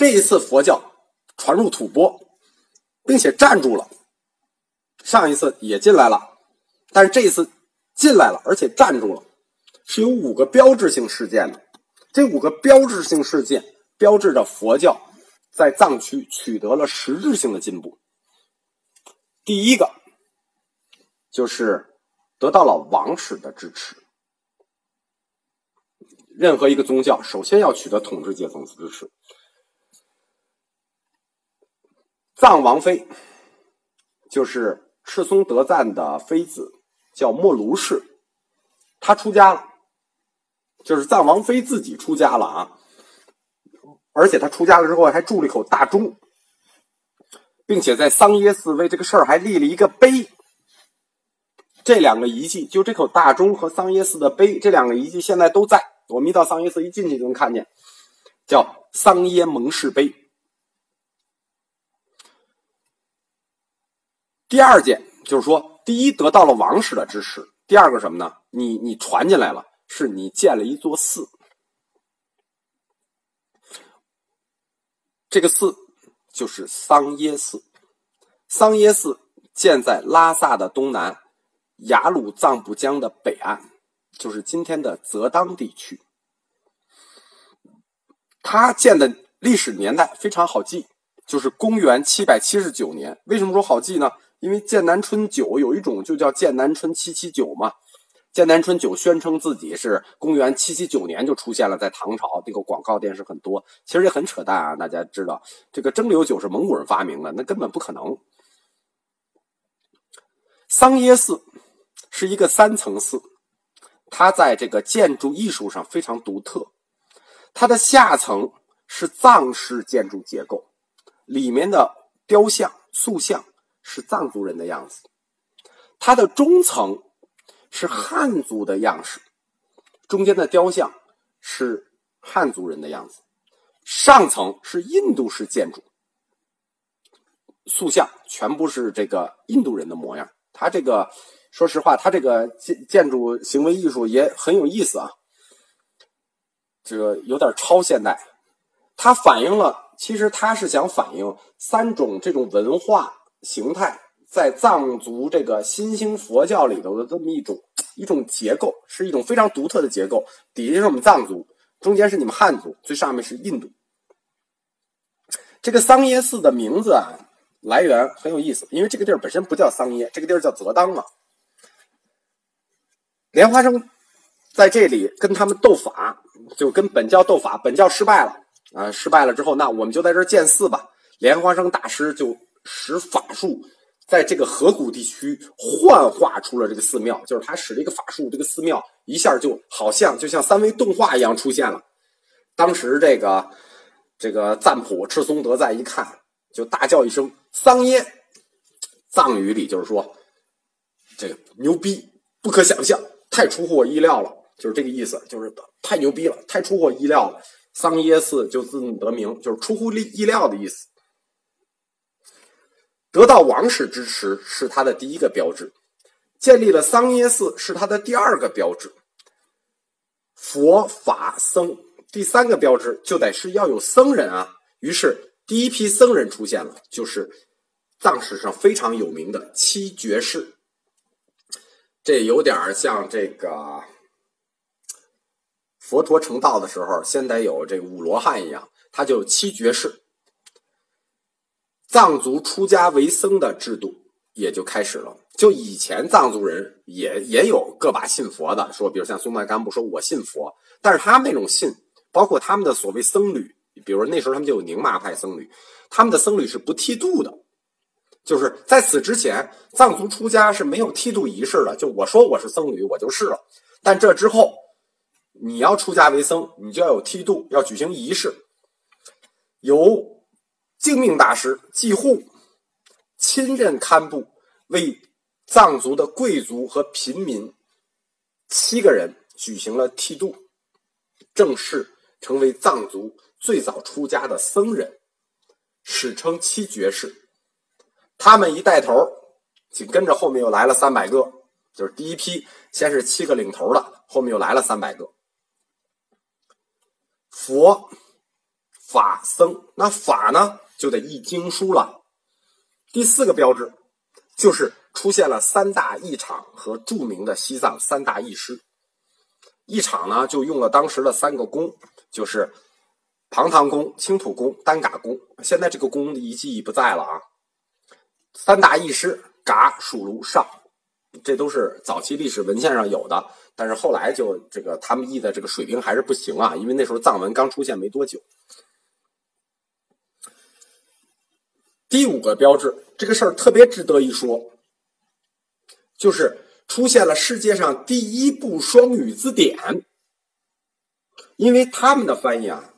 这一次佛教传入吐蕃，并且站住了。上一次也进来了，但是这一次进来了，而且站住了，是有五个标志性事件的。这五个标志性事件标志着佛教在藏区取得了实质性的进步。第一个就是得到了王室的支持。任何一个宗教首先要取得统治阶层的支持。藏王妃就是赤松德赞的妃子，叫莫卢氏，她出家了，就是藏王妃自己出家了啊。而且她出家了之后还铸了一口大钟，并且在桑耶寺为这个事儿还立了一个碑。这两个遗迹，就这口大钟和桑耶寺的碑，这两个遗迹现在都在。我们一到桑耶寺一进去就能看见，叫桑耶蒙氏碑。第二件就是说，第一得到了王室的支持，第二个什么呢？你你传进来了，是你建了一座寺，这个寺就是桑耶寺。桑耶寺建在拉萨的东南，雅鲁藏布江的北岸。就是今天的泽当地区，它建的历史年代非常好记，就是公元七百七十九年。为什么说好记呢？因为剑南春酒有一种就叫剑南春七七九嘛。剑南春酒宣称自己是公元七七九年就出现了在唐朝，这个广告电视很多，其实也很扯淡啊。大家知道，这个蒸馏酒是蒙古人发明的，那根本不可能。桑耶寺是一个三层寺。它在这个建筑艺术上非常独特，它的下层是藏式建筑结构，里面的雕像、塑像是藏族人的样子；它的中层是汉族的样式，中间的雕像是汉族人的样子；上层是印度式建筑，塑像全部是这个印度人的模样。它这个。说实话，它这个建建筑行为艺术也很有意思啊，这个有点超现代。它反映了，其实它是想反映三种这种文化形态在藏族这个新兴佛教里头的这么一种一种结构，是一种非常独特的结构。底下是我们藏族，中间是你们汉族，最上面是印度。这个桑耶寺的名字啊，来源很有意思，因为这个地儿本身不叫桑耶，这个地儿叫泽当嘛。莲花生在这里跟他们斗法，就跟本教斗法，本教失败了啊！失败了之后，那我们就在这儿建寺吧。莲花生大师就使法术，在这个河谷地区幻化出了这个寺庙，就是他使了一个法术，这个寺庙一下就好像就像三维动画一样出现了。当时这个这个赞普赤松德赞一看，就大叫一声“桑耶”，藏语里就是说这个牛逼，不可想象。太出乎我意料了，就是这个意思，就是太牛逼了，太出乎我意料了。桑耶寺就自得名，就是出乎意意料的意思。得到王室支持是他的第一个标志，建立了桑耶寺是他的第二个标志。佛法僧第三个标志就得是要有僧人啊，于是第一批僧人出现了，就是藏史上非常有名的七绝士。这有点像这个佛陀成道的时候，先得有这个五罗汉一样，他就七绝士。藏族出家为僧的制度也就开始了。就以前藏族人也也有个把信佛的，说比如像松赞干布说我信佛，但是他们那种信，包括他们的所谓僧侣，比如那时候他们就有宁玛派僧侣，他们的僧侣是不剃度的。就是在此之前，藏族出家是没有剃度仪式的。就我说我是僧侣，我就是了。但这之后，你要出家为僧，你就要有剃度，要举行仪式，由净命大师季护亲任堪布，为藏族的贵族和平民七个人举行了剃度，正式成为藏族最早出家的僧人，史称七绝世。他们一带头，紧跟着后面又来了三百个，就是第一批，先是七个领头的，后面又来了三百个。佛法僧。那法呢，就得译经书了。第四个标志，就是出现了三大译场和著名的西藏三大译师。译场呢，就用了当时的三个宫，就是庞唐宫、青土宫、丹嘎宫。现在这个宫的遗迹已不在了啊。三大译师嘎、属卢、上，这都是早期历史文献上有的。但是后来就这个他们译的这个水平还是不行啊，因为那时候藏文刚出现没多久。第五个标志，这个事儿特别值得一说，就是出现了世界上第一部双语字典。因为他们的翻译啊，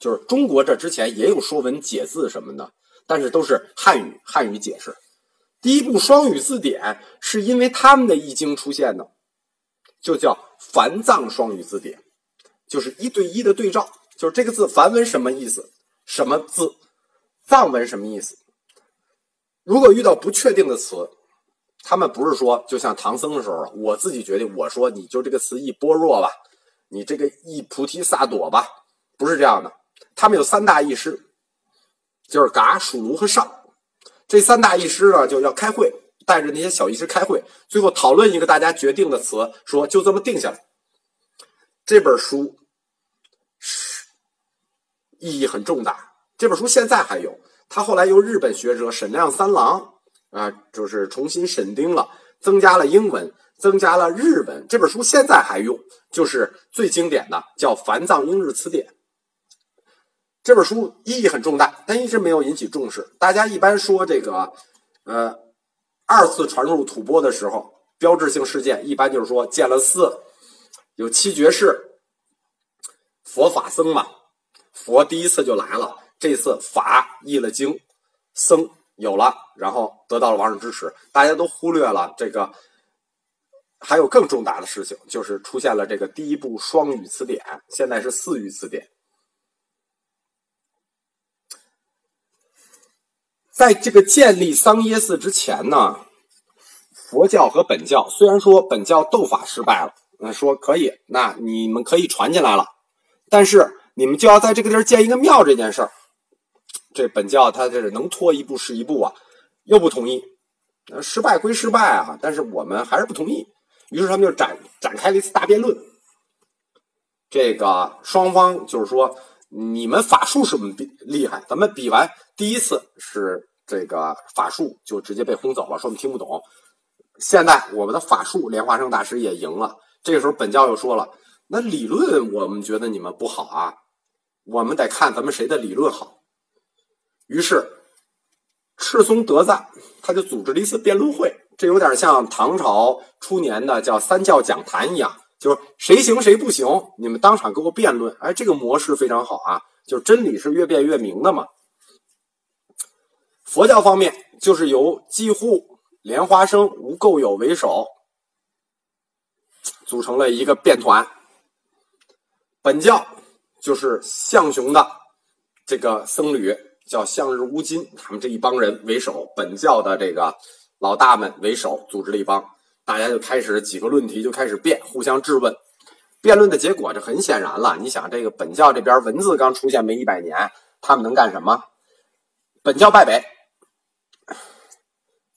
就是中国这之前也有说文解字什么的，但是都是汉语汉语解释。第一部双语字典是因为他们的易经出现的，就叫梵藏双语字典，就是一对一的对照，就是这个字梵文什么意思，什么字藏文什么意思。如果遇到不确定的词，他们不是说就像唐僧的时候，我自己决定，我说你就这个词一般若吧，你这个一菩提萨埵吧，不是这样的。他们有三大译师，就是嘎、属卢和上。这三大译师呢，就要开会，带着那些小译师开会，最后讨论一个大家决定的词，说就这么定下来。这本书是意义很重大，这本书现在还有。他后来由日本学者沈亮三郎啊，就是重新审定了，增加了英文，增加了日文。这本书现在还用，就是最经典的，叫《梵藏英日词典》。这本书意义很重大，但一直没有引起重视。大家一般说这个，呃，二次传入吐蕃的时候，标志性事件一般就是说建了寺，有七绝世，佛法僧嘛，佛第一次就来了。这次法译了经，僧有了，然后得到了王室支持，大家都忽略了这个，还有更重大的事情，就是出现了这个第一部双语词典，现在是四语词典。在这个建立桑耶寺之前呢，佛教和本教虽然说本教斗法失败了，那说可以，那你们可以传进来了，但是你们就要在这个地儿建一个庙这件事儿。这本教他这是能拖一步是一步啊，又不同意，失败归失败啊，但是我们还是不同意。于是他们就展展开了一次大辩论。这个双方就是说，你们法术是我们比厉害，咱们比完第一次是这个法术就直接被轰走了，说我们听不懂。现在我们的法术，莲花生大师也赢了。这个时候本教又说了，那理论我们觉得你们不好啊，我们得看咱们谁的理论好。于是，赤松德赞他就组织了一次辩论会，这有点像唐朝初年的叫三教讲坛一样，就是谁行谁不行，你们当场给我辩论。哎，这个模式非常好啊，就真理是越辩越明的嘛。佛教方面就是由济护、莲花生、无垢有为首，组成了一个辩团。本教就是象雄的这个僧侣。叫向日乌金，他们这一帮人为首，本教的这个老大们为首，组织了一帮，大家就开始几个论题就开始辩，互相质问。辩论的结果这很显然了，你想这个本教这边文字刚出现没一百年，他们能干什么？本教败北，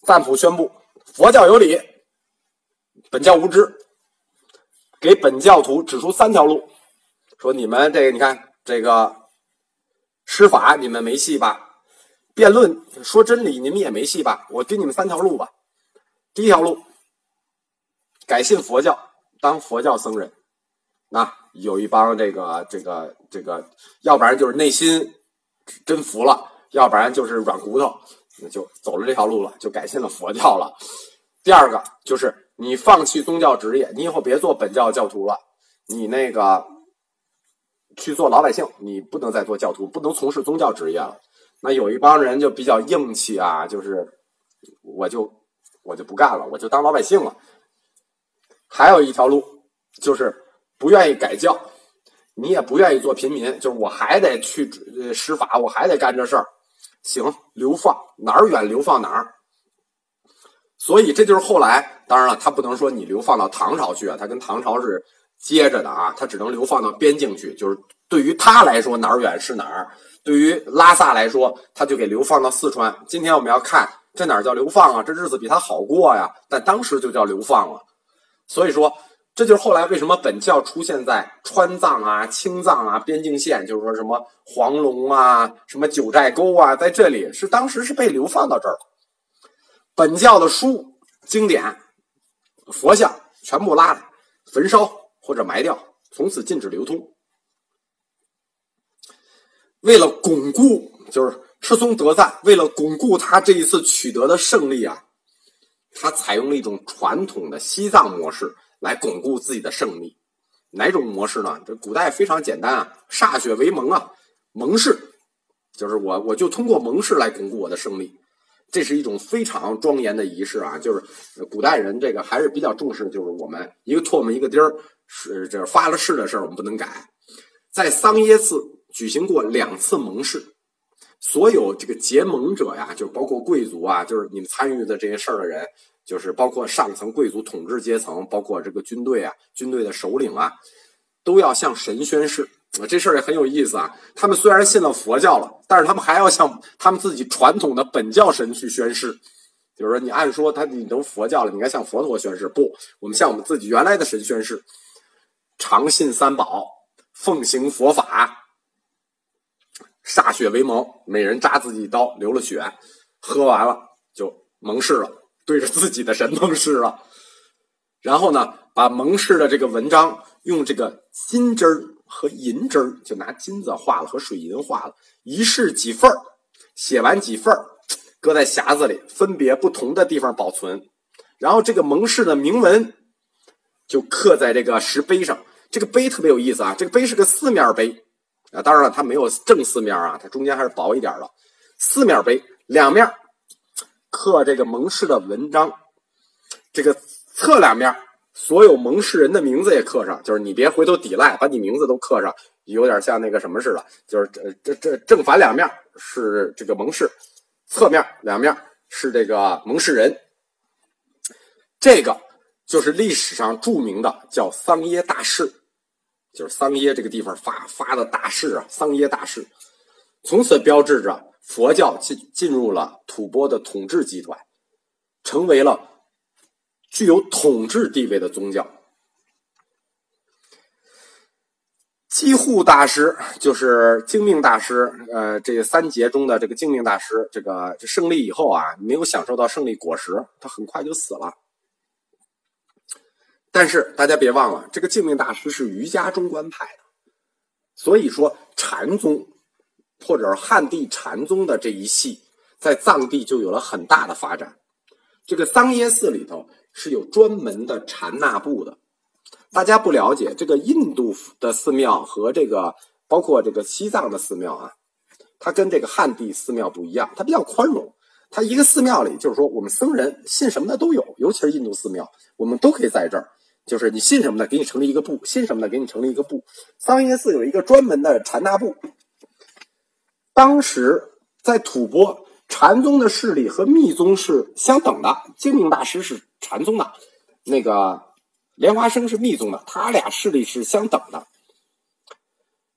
赞普宣布佛教有理，本教无知，给本教徒指出三条路，说你们这个你看这个。施法你们没戏吧？辩论说真理你们也没戏吧？我给你们三条路吧。第一条路，改信佛教，当佛教僧人。那有一帮这个这个这个，要不然就是内心真服了，要不然就是软骨头，那就走了这条路了，就改信了佛教了。第二个就是你放弃宗教职业，你以后别做本教教徒了，你那个。去做老百姓，你不能再做教徒，不能从事宗教职业了。那有一帮人就比较硬气啊，就是我就我就不干了，我就当老百姓了。还有一条路就是不愿意改教，你也不愿意做平民，就是我还得去施法，我还得干这事儿。行，流放哪儿远流放哪儿。所以这就是后来，当然了，他不能说你流放到唐朝去啊，他跟唐朝是。接着的啊，他只能流放到边境去。就是对于他来说，哪儿远是哪儿；对于拉萨来说，他就给流放到四川。今天我们要看这哪叫流放啊？这日子比他好过呀，但当时就叫流放了。所以说，这就是后来为什么本教出现在川藏啊、青藏啊边境线，就是说什么黄龙啊、什么九寨沟啊，在这里是当时是被流放到这儿。本教的书经典、佛像全部拉来焚烧或者埋掉，从此禁止流通。为了巩固，就是赤松德赞为了巩固他这一次取得的胜利啊，他采用了一种传统的西藏模式来巩固自己的胜利。哪种模式呢？这古代非常简单啊，歃血为盟啊，盟誓，就是我我就通过盟誓来巩固我的胜利。这是一种非常庄严的仪式啊，就是古代人这个还是比较重视，就是我们一个唾沫一个钉儿，是这发了誓的事儿，我们不能改。在桑耶寺举行过两次盟誓，所有这个结盟者呀，就包括贵族啊，就是你们参与的这些事儿的人，就是包括上层贵族统治阶层，包括这个军队啊，军队的首领啊，都要向神宣誓。啊，这事儿也很有意思啊！他们虽然信了佛教了，但是他们还要向他们自己传统的本教神去宣誓。就是说，你按说他你都佛教了，你应该向佛陀宣誓。不，我们向我们自己原来的神宣誓，常信三宝，奉行佛法，歃血为盟，每人扎自己一刀，流了血，喝完了就盟誓了，对着自己的神盟誓了。然后呢，把盟誓的这个文章用这个金针儿。和银针儿就拿金子画了，和水银画了，一式几份儿，写完几份儿，搁在匣子里，分别不同的地方保存。然后这个蒙氏的铭文就刻在这个石碑上。这个碑特别有意思啊，这个碑是个四面碑啊，当然了，它没有正四面啊，它中间还是薄一点的。四面碑，两面刻这个蒙氏的文章，这个侧两面。所有蒙氏人的名字也刻上，就是你别回头抵赖，把你名字都刻上，有点像那个什么似的，就是这这这正反两面是这个蒙氏，侧面两面是这个蒙氏人。这个就是历史上著名的叫桑耶大士，就是桑耶这个地方发发的大誓啊，桑耶大士，从此标志着佛教进进入了吐蕃的统治集团，成为了。具有统治地位的宗教，基护大师就是精命大师。呃，这三劫中的这个精命大师，这个胜利以后啊，没有享受到胜利果实，他很快就死了。但是大家别忘了，这个精命大师是瑜伽中观派的，所以说禅宗或者是汉地禅宗的这一系，在藏地就有了很大的发展。这个桑耶寺里头。是有专门的禅那部的，大家不了解这个印度的寺庙和这个包括这个西藏的寺庙啊，它跟这个汉地寺庙不一样，它比较宽容。它一个寺庙里就是说，我们僧人信什么的都有，尤其是印度寺庙，我们都可以在这儿，就是你信什么的，给你成立一个部；信什么的，给你成立一个部。桑耶寺有一个专门的禅那部，当时在吐蕃。禅宗的势力和密宗是相等的，精明大师是禅宗的，那个莲花生是密宗的，他俩势力是相等的。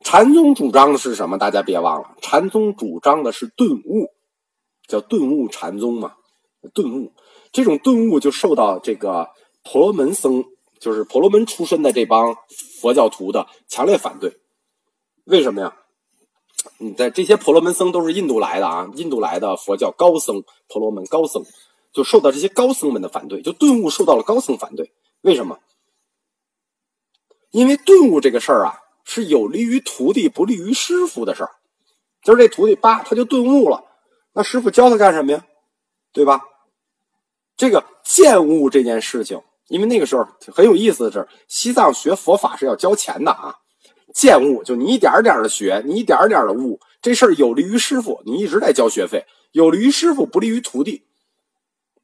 禅宗主张的是什么？大家别忘了，禅宗主张的是顿悟，叫顿悟禅宗嘛。顿悟这种顿悟就受到这个婆罗门僧，就是婆罗门出身的这帮佛教徒的强烈反对。为什么呀？你在这些婆罗门僧都是印度来的啊，印度来的佛教高僧，婆罗门高僧就受到这些高僧们的反对，就顿悟受到了高僧反对。为什么？因为顿悟这个事儿啊，是有利于徒弟，不利于师傅的事儿。就是这徒弟叭，他就顿悟了，那师傅教他干什么呀？对吧？这个见悟这件事情，因为那个时候很有意思的是，西藏学佛法是要交钱的啊。见悟就你一点点的学，你一点点的悟，这事儿有利于师傅，你一直在交学费；有利于师傅，不利于徒弟。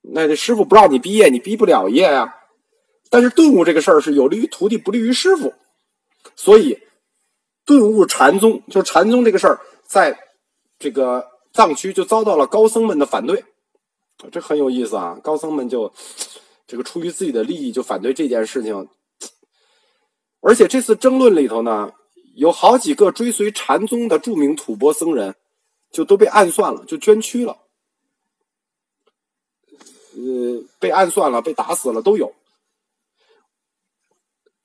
那这师傅不让你毕业，你毕不了业呀。但是顿悟这个事儿是有利于徒弟，不利于师傅，所以顿悟禅宗就禅宗这个事儿，在这个藏区就遭到了高僧们的反对，这很有意思啊。高僧们就这个出于自己的利益就反对这件事情。而且这次争论里头呢，有好几个追随禅宗的著名吐蕃僧人，就都被暗算了，就捐躯了。呃，被暗算了，被打死了都有。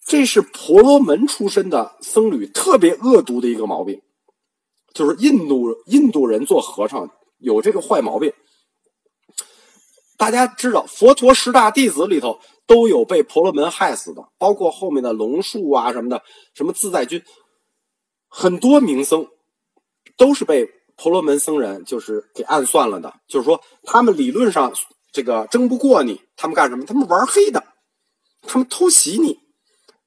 这是婆罗门出身的僧侣特别恶毒的一个毛病，就是印度印度人做和尚有这个坏毛病。大家知道，佛陀十大弟子里头都有被婆罗门害死的，包括后面的龙树啊什么的，什么自在君，很多名僧都是被婆罗门僧人就是给暗算了的。就是说，他们理论上这个争不过你，他们干什么？他们玩黑的，他们偷袭你。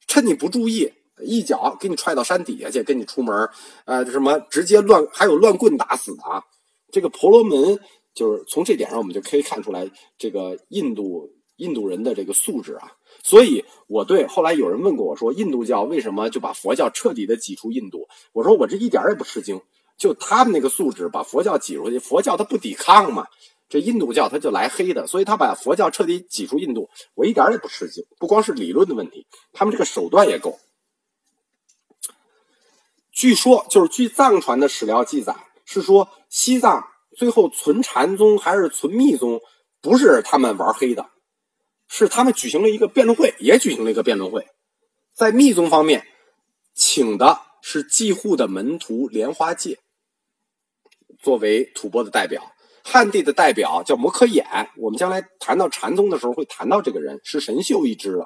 趁你不注意，一脚给你踹到山底下去，跟你出门呃，什么直接乱，还有乱棍打死的啊！这个婆罗门就是从这点上，我们就可以看出来这个印度印度人的这个素质啊。所以我对后来有人问过我说，印度教为什么就把佛教彻底的挤出印度？我说我这一点也不吃惊，就他们那个素质把佛教挤出去，佛教它不抵抗嘛。这印度教他就来黑的，所以他把佛教彻底挤出印度，我一点也不吃惊。不光是理论的问题，他们这个手段也够。据说，就是据藏传的史料记载，是说西藏最后存禅宗还是存密宗，不是他们玩黑的，是他们举行了一个辩论会，也举行了一个辩论会。在密宗方面，请的是继护的门徒莲花戒作为吐蕃的代表。汉地的代表叫摩诃衍，我们将来谈到禅宗的时候会谈到这个人，是神秀一支的。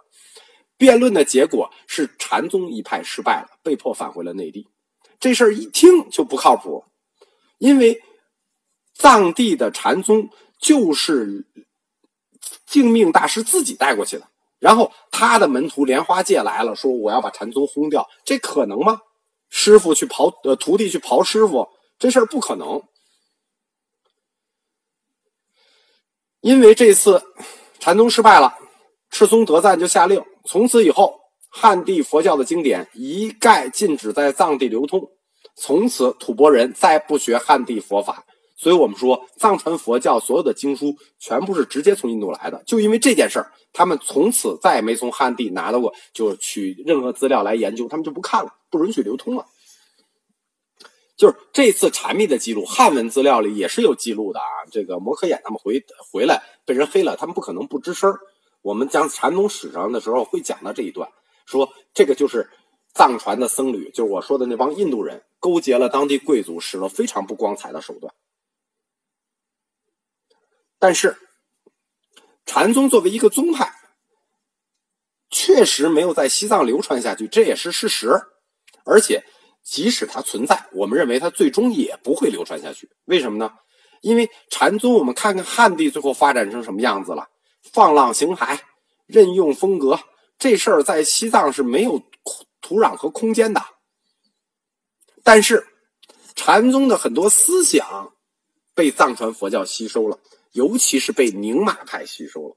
辩论的结果是禅宗一派失败了，被迫返回了内地。这事儿一听就不靠谱，因为藏地的禅宗就是净命大师自己带过去的，然后他的门徒莲花戒来了，说我要把禅宗轰掉，这可能吗？师傅去刨呃，徒弟去刨师傅，这事儿不可能。因为这次禅宗失败了，赤松德赞就下令，从此以后汉地佛教的经典一概禁止在藏地流通，从此吐蕃人再不学汉地佛法。所以我们说，藏传佛教所有的经书全部是直接从印度来的。就因为这件事儿，他们从此再也没从汉地拿到过，就取任何资料来研究，他们就不看了，不允许流通了。就是这次禅密的记录，汉文资料里也是有记录的啊。这个摩诃衍他们回回来被人黑了，他们不可能不吱声我们讲禅宗史上的时候会讲到这一段，说这个就是藏传的僧侣，就是我说的那帮印度人勾结了当地贵族，使了非常不光彩的手段。但是禅宗作为一个宗派，确实没有在西藏流传下去，这也是事实，而且。即使它存在，我们认为它最终也不会流传下去。为什么呢？因为禅宗，我们看看汉地最后发展成什么样子了，放浪形骸、任用风格，这事儿在西藏是没有土壤和空间的。但是，禅宗的很多思想被藏传佛教吸收了，尤其是被宁玛派吸收了。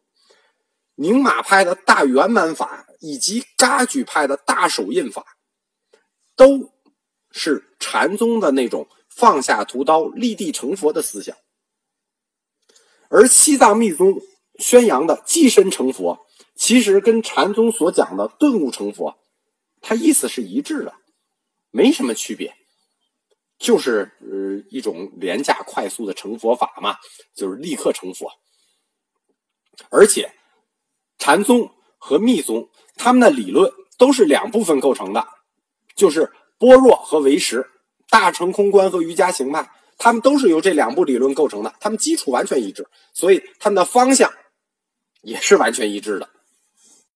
宁玛派的大圆满法以及噶举派的大手印法，都。是禅宗的那种放下屠刀立地成佛的思想，而西藏密宗宣扬的寄身成佛，其实跟禅宗所讲的顿悟成佛，它意思是一致的，没什么区别，就是呃一种廉价快速的成佛法嘛，就是立刻成佛。而且禅宗和密宗他们的理论都是两部分构成的，就是。般若和唯识、大乘空观和瑜伽行派，他们都是由这两部理论构成的，他们基础完全一致，所以他们的方向也是完全一致的。